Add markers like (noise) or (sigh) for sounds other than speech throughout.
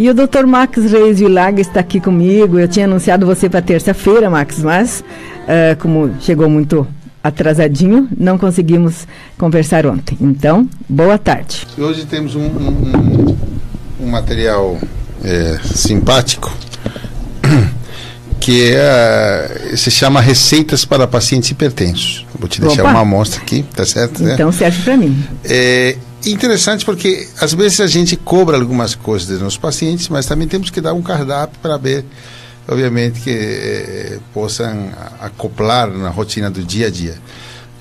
E o Dr. Max Reis Vilaga está aqui comigo. Eu tinha anunciado você para terça-feira, Max, mas uh, como chegou muito atrasadinho, não conseguimos conversar ontem. Então, boa tarde. Hoje temos um, um, um material é, simpático (clears throat) que é, se chama Receitas para Pacientes Hipertensos. Vou te deixar Opa. uma amostra aqui, tá certo? Né? Então né? serve para mim. É interessante porque às vezes a gente cobra algumas coisas dos nossos pacientes, mas também temos que dar um cardápio para ver, obviamente, que é, possam acoplar na rotina do dia a dia.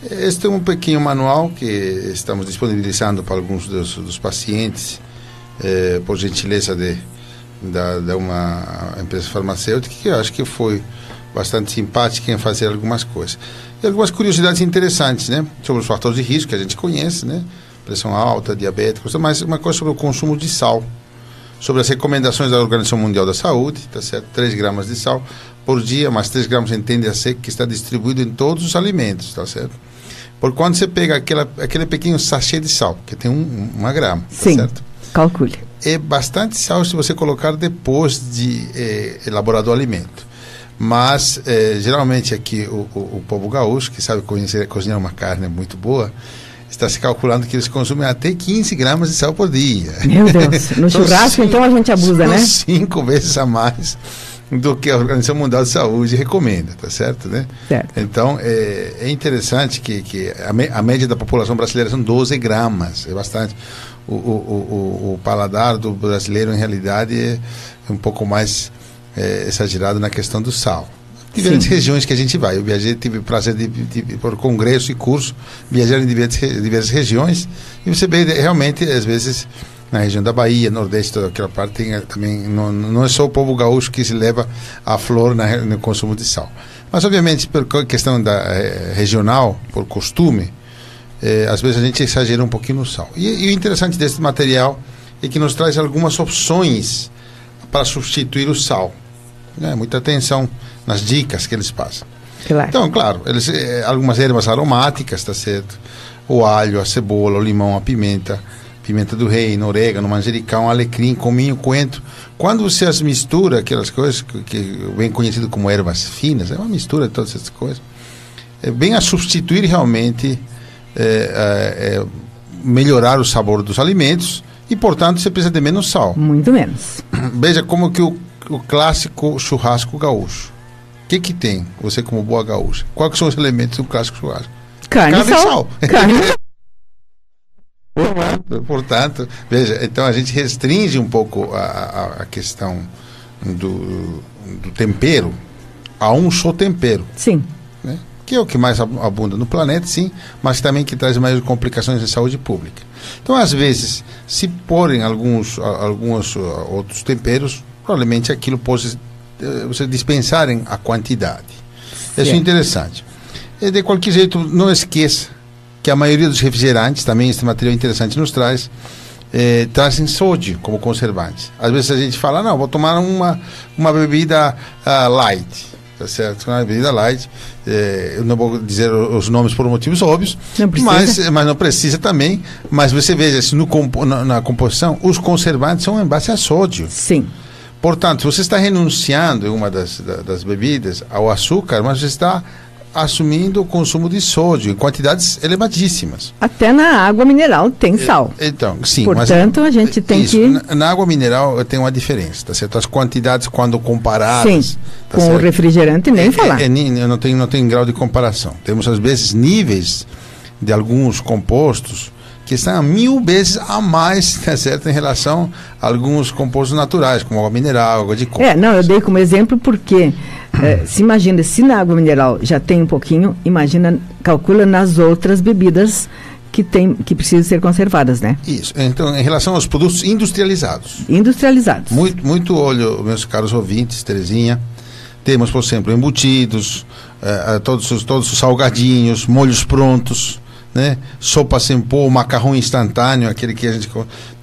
Este é um pequeno manual que estamos disponibilizando para alguns dos, dos pacientes, é, por gentileza de da, de uma empresa farmacêutica que eu acho que foi bastante simpática em fazer algumas coisas. E algumas curiosidades interessantes, né? Sobre os fatores de risco que a gente conhece, né? Pressão alta, diabetes, mas uma coisa sobre o consumo de sal. Sobre as recomendações da Organização Mundial da Saúde, tá certo? 3 gramas de sal por dia, mas 3 gramas entende a ser que está distribuído em todos os alimentos, tá certo? Por quando você pega aquela, aquele pequeno sachê de sal, que tem um, uma grama, tá Sim, certo? calcule é bastante sal se você colocar depois de é, elaborado o alimento. Mas, é, geralmente aqui, o, o, o, povo gaúcho, que sabe conhecer, cozinhar uma carne muito boa, está se calculando que eles consumem até 15 gramas de sal por dia. Meu Deus, no (laughs) churrasco cinco, então a gente abusa, né? Cinco vezes a mais do que a Organização Mundial de Saúde recomenda, tá certo, né? Certo. Então, é, é interessante que, que a, me, a média da população brasileira são 12 gramas, é bastante o, o, o, o paladar do brasileiro, em realidade, é um pouco mais é, exagerado na questão do sal. Diferentes Sim. regiões que a gente vai. Eu viajei, tive o prazer de, de, de, por congresso e curso, viajar em diversas, diversas regiões e você vê realmente, às vezes, na região da Bahia, Nordeste, toda aquela parte, tem eh, também, não, não é só o povo gaúcho que se leva a flor na, no consumo de sal. Mas, obviamente, por questão da, é, regional, por costume, é, às vezes a gente exagera um pouquinho no sal. E, e, o interessante desse material é que nos traz algumas opções para substituir o sal. Né? Muita atenção nas dicas que eles passam. Claro. Então, claro, eles, é, algumas ervas aromáticas, tá certo? O alho, a cebola, o limão, a pimenta, pimenta do reino, orégano, manjericão, alecrim, cominho, coentro. Quando você as mistura, aquelas coisas que, que bem conhecido como ervas finas, é uma mistura de todas essas coisas, é bem a substituir realmente é, é, melhorar o sabor dos alimentos e, portanto, você precisa de menos sal. Muito menos. Veja como que o, o clássico churrasco gaúcho. O que que tem, você como boa gaúcha? Quais são os elementos do clássico churrasco? Carne, Carne sal. e sal. Carne (laughs) Portanto, veja, então a gente restringe um pouco a, a, a questão do, do tempero a um só tempero. Sim que é o que mais abunda no planeta, sim, mas também que traz mais complicações de saúde pública. Então, às vezes, se porem alguns, alguns outros temperos, provavelmente aquilo pode eh, você dispensarem a quantidade. Isso é interessante. E de qualquer jeito, não esqueça que a maioria dos refrigerantes, também esse material interessante nos traz, eh, trazem sódio como conservante. Às vezes a gente fala, não, vou tomar uma, uma bebida uh, light tá certo? Uma bebida light. É, eu não vou dizer os nomes por motivos óbvios, mas, mas não precisa também. Mas você veja, se no, na, na composição, os conservantes são em base a sódio. Sim. Portanto, você está renunciando em uma das, das bebidas ao açúcar, mas você está assumindo o consumo de sódio em quantidades elevadíssimas. Até na água mineral tem sal. Então, sim. Portanto, a gente tem isso, que... Na, na, água mineral tem uma diferença, tá certo? As quantidades quando comparadas... Sim, tá com certo? o refrigerante nem é, falar. É, é, não, tem, não tem grau de comparação. Temos, às vezes, níveis de alguns compostos que estão a mil vezes a mais, (laughs) tá certo, em relação a alguns compostos naturais, como água mineral, água de coco. É, não, eu dei como exemplo porque é, se imagina, se na água mineral já tem um pouquinho, imagina, calcula nas outras bebidas que tem que precisam ser conservadas, né? Isso. Então, em relação aos produtos industrializados. Industrializados. Muito, muito olho, meus caros ouvintes, Terezinha. Temos, por exemplo, embutidos, uh, todos, os, todos os salgadinhos, molhos prontos, né? Sopa sem pó, macarrão instantâneo, aquele que a gente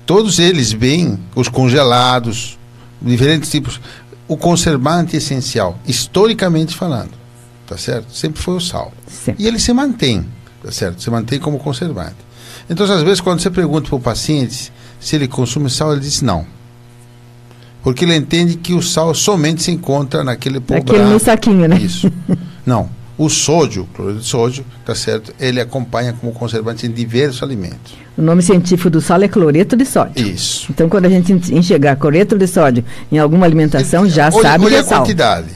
todos eles bem, os congelados, diferentes tipos. O conservante essencial, historicamente falando, tá certo? Sempre foi o sal. Sim. E ele se mantém, tá certo? Se mantém como conservante. Então, às vezes, quando você pergunta para o paciente se ele consome sal, ele diz não. Porque ele entende que o sal somente se encontra naquele pó Aquele no saquinho, né? Isso. Não. O sódio, o cloreto de sódio, tá certo? Ele acompanha como conservante em diversos alimentos. O nome científico do sal é cloreto de sódio. Isso. Então, quando a gente en- enxergar cloreto de sódio em alguma alimentação, já olha, sabe olha que é a sal. quantidade.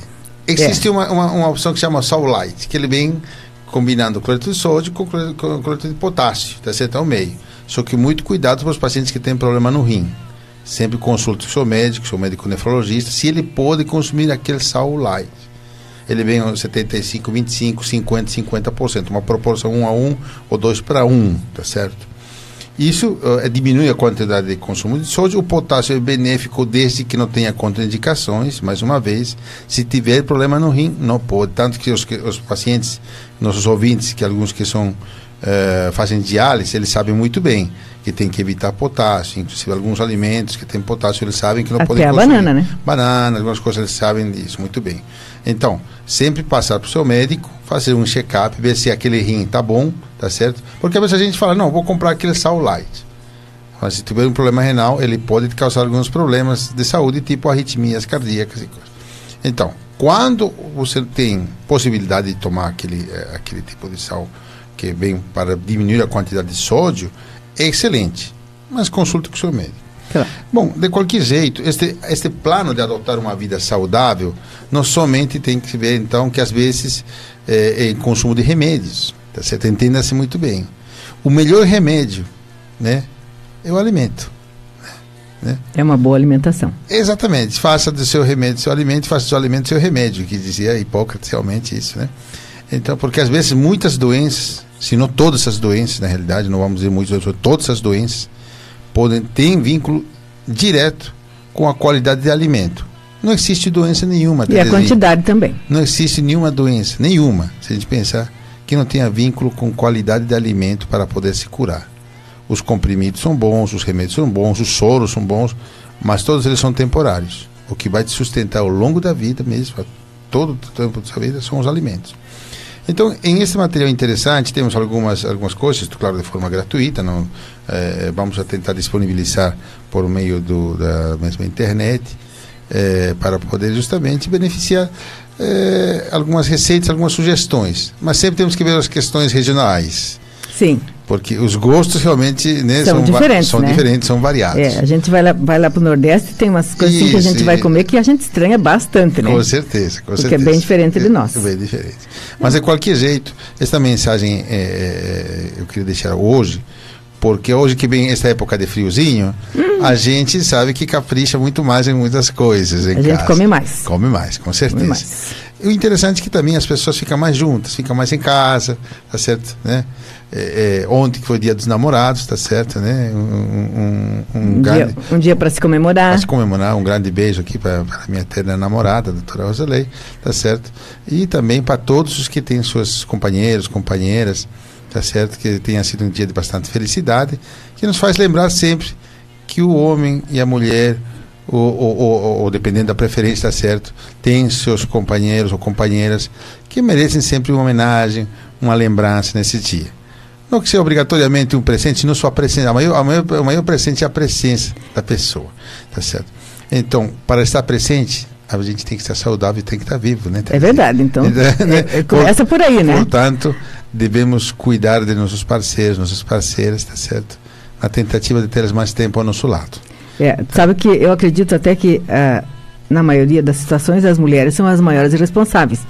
Existe uma, uma, uma opção que chama sal light, que ele vem combinando cloreto de sódio com cloreto, com cloreto de potássio, tá certo? Ao meio. Só que muito cuidado para os pacientes que têm problema no rim. Sempre consulte o seu médico, seu médico nefrologista, se ele pode consumir aquele sal light. Ele vem aos 75, 25, 50, 50%, uma proporção 1 a 1 ou 2 para 1, tá certo? Isso eh, diminui a quantidade de consumo de sódio. O potássio é benéfico desde que não tenha contraindicações. Mais uma vez, se tiver problema no rim, não pode. Tanto que os, os pacientes, nossos ouvintes, que alguns que são eh, fazem diálise, eles sabem muito bem que tem que evitar potássio. Inclusive, alguns alimentos que têm potássio, eles sabem que não Até podem a consumir. banana, né? Banana, algumas coisas eles sabem disso muito bem. Então, sempre passar para o seu médico, fazer um check-up, ver se aquele rim tá bom, tá certo? Porque às vezes a gente fala, não, vou comprar aquele sal light. Mas se tiver um problema renal, ele pode causar alguns problemas de saúde, tipo arritmias cardíacas e coisas. Então, quando você tem possibilidade de tomar aquele, eh, aquele tipo de sal que vem para diminuir a quantidade de sódio, é excelente. Mas consulte com o seu médico. Claro. Bom, de qualquer jeito, este, este plano de adotar uma vida saudável não somente tem que ver, então, que às vezes é, é consumo de remédios, tá certo? Entenda-se muito bem. O melhor remédio, né, é o alimento. É uma boa alimentação. Exatamente. Faça do seu remédio seu alimento, faça do seu alimento seu remédio, que dizia Hipócrates realmente isso, né? Então, porque às vezes muitas doenças, se não todas as doenças, na realidade, não vamos dizer muitas, todas as doenças, podem ter vínculo direto com a qualidade de alimento. Não existe doença nenhuma. E a quantidade também. Não existe nenhuma doença, nenhuma, se a gente pensar, que não tenha vínculo com qualidade de alimento para poder se curar. Os comprimidos são bons, os remédios são bons, os soros são bons, mas todos eles são temporários. O que vai te sustentar ao longo da vida mesmo, todo o tempo da sua vida, são os alimentos. Então, em esse material interessante, temos algumas, algumas coisas, claro, de forma gratuita, não, eh, vamos tentar disponibilizar por meio do, da mesma internet, eh, para poder justamente beneficiar eh, algumas receitas, algumas sugestões. Mas sempre temos que ver as questões regionais, Sim. porque os gostos realmente né, São va- diferentes, são né? diferentes, são variados. É, a gente vai lá, vai lá pro Nordeste tem umas coisas assim que a Isso, gente vai comer que a gente estranha bastante, né? Com certeza, com Porque é certeza. bem diferente de nós. É bem diferente. Mas de qualquer jeito, esta mensagem é, é, eu queria deixar hoje, porque hoje que vem essa época de friozinho, Hum. a gente sabe que capricha muito mais em muitas coisas. Em A gente casa. come mais. Come mais, com certeza. Mais. E o interessante é que também as pessoas ficam mais juntas, ficam mais em casa, tá certo? Né? É, é, ontem que foi dia dos namorados, tá certo? Né? Um, um, um Um grande, dia, um dia para se comemorar. Para se comemorar, um grande beijo aqui para a minha eterna namorada, a doutora Rosalei, tá certo? E também para todos os que têm seus companheiros, companheiras, tá certo? Que tenha sido um dia de bastante felicidade, que nos faz lembrar sempre que o homem e a mulher, ou, ou, ou- ou dependendo da preferência, tá certo? Tem seus companheiros ou companheiras que merecem sempre uma homenagem, uma lembrança nesse dia. Não que seja obrigatoriamente um presente, não só a presença. A maior, a maior, o maior presente é a presença da pessoa. Tá certo? Então, para estar presente, a gente tem que estar saudável e tem que estar vivo, né? É verdade, então. Né? é- é- começa por aí, né? Portanto, devemos cuidar de nossos parceiros, nossas parceiras, tá certo? Na tentativa de tê-las mais tempo ao nosso lado. É, sabe que eu acredito até que ah, na maioria das situações as mulheres são as maiores responsáveis.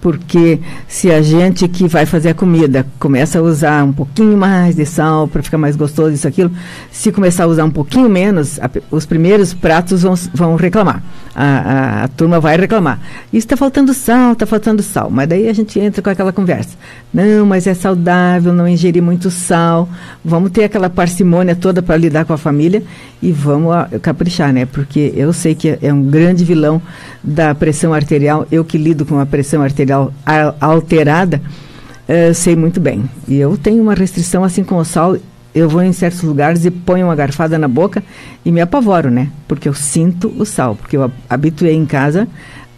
Porque se a gente que vai fazer a comida começa a usar um pouquinho mais de sal para ficar mais gostoso, isso, aquilo, se começar a usar um pouquinho menos, a os primeiros pratos vão, vão reclamar. A, a, a turma vai reclamar. Isso está faltando sal, está faltando sal. Mas daí a gente entra com aquela conversa. Não, mas é saudável não ingerir muito sal. Vamos ter aquela parcimônia toda para lidar com a família e vamos ah, caprichar, né? Porque eu sei que é- um grande vilão da pressão arterial. Eu que lido com a pressão arterial a- alterada, eh, sei muito bem. E eu tenho uma restrição assim com o sal. Eu vou em certos lugares e ponho uma garfada na boca e me apavoro, né? Porque eu sinto o sal. Porque eu habituei em casa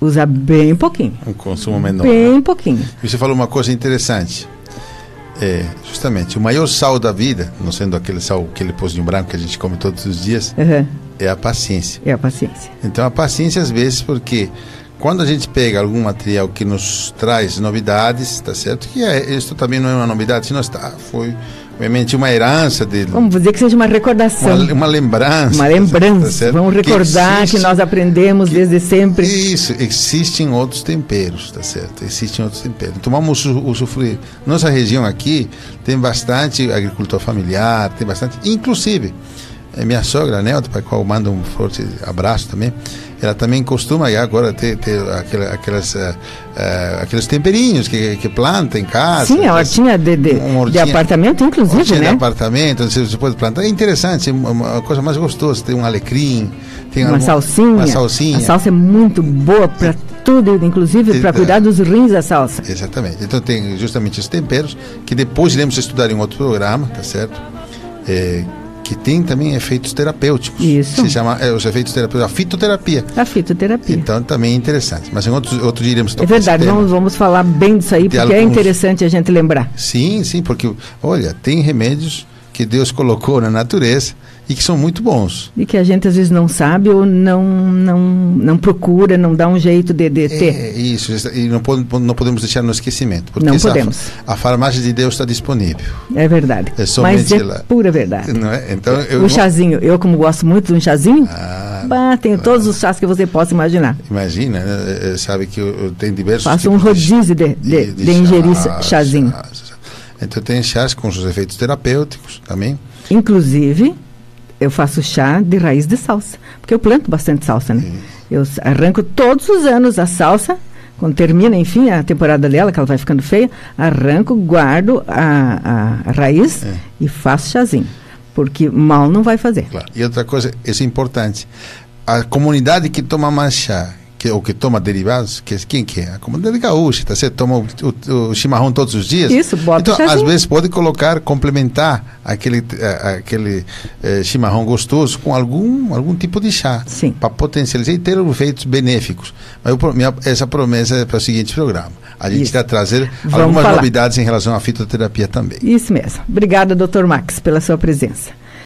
usar bem pouquinho. Um consumo menor. Bem pouquinho. E você falou uma coisa interessante. É, justamente, o maior sal da vida, não sendo aquele sal, aquele pozinho branco que a gente come todos os dias, Uhum. É a paciência. É a paciência. Então a paciência às vezes porque quando a gente pega algum material que nos traz novidades, tá certo? Que é, isso também não é uma novidade, senão está, foi obviamente uma herança dele. Vamos dizer que seja uma recordação. Uma, uma lembrança. Uma lembrança. Tá Vamos recordar que, existe, que, nós aprendemos que, desde sempre. Isso, existem outros temperos, tá certo? Existem outros temperos. Tomamos o, o sofrer. Nossa região aqui tem bastante agricultor familiar, tem bastante, inclusive minha sogra, Nelta, para a qual mando um forte abraço também, ela também costuma agora ter, ter aquelas, uh, aqueles temperinhos que, que planta em casa. Sim, a hortinha de, de, hortinha, de apartamento, inclusive, hortinha né? de apartamento, você, você pode plantar. É interessante, é uma coisa mais gostosa. Tem um alecrim, tem uma, algum, salsinha. uma salsinha. A salsa é muito boa para tudo, inclusive para cuidar dos rins da salsa. Exatamente. Então tem justamente os temperos que depois iremos estudar em outro programa, tá certo? É, que tem também efeitos terapêuticos. Isso. Se chama é, os efeitos terapêuticos, a fitoterapia. A fitoterapia. Então também é interessante. Mas em outro, outro dia iremos tocar É verdade, vamos, vamos falar bem disso aí, porque é alguns... é interessante a gente lembrar. Sim, sim, porque, olha, tem remédios que Deus colocou na natureza e que são muito bons. E que a gente às vezes não sabe ou não não, não procura, não dá um jeito de, de ter. É, isso, e não, não podemos deixar no esquecimento. Porque não podemos. A, a, farmácia de Deus está disponível. É verdade. É Mas é pura verdade. Não é? Então, eu o chazinho, eu como gosto muito de um chazinho, ah, bah, tenho ah, todos os chás que você possa imaginar. Imagina, né? sabe que eu, eu tenho diversos Faço um rodízio de, de, de, de ingerir chás, chazinho. Chás. Então tem chás com os efeitos terapêuticos também. Inclusive, eu faço chá de raiz de salsa, porque eu planto bastante salsa, né? Eu arranco todos os anos a salsa, quando termina, enfim, a temporada dela, que ela vai ficando feia, arranco, guardo a, a, a raiz é. e faço chazinho. Porque mal não vai fazer. Claro. E outra coisa, isso é importante. A comunidade que toma mais chá, que, ou que toma derivados, que quem que é? A comunidade gaúcha, tá certo? Toma o, o, o, chimarrão todos os dias. Isso, bota Então, às vezes pode colocar, complementar aquele, aquele eh, chimarrão gostoso com algum, algum tipo de chá. Para potencializar e ter efeitos benéficos. Mas eu, minha, essa promessa é para o seguinte programa. A gente vai trazer Vamos algumas falar. novidades em relação à fitoterapia também. Isso mesmo. Obrigada, doutor Max, pela sua presença.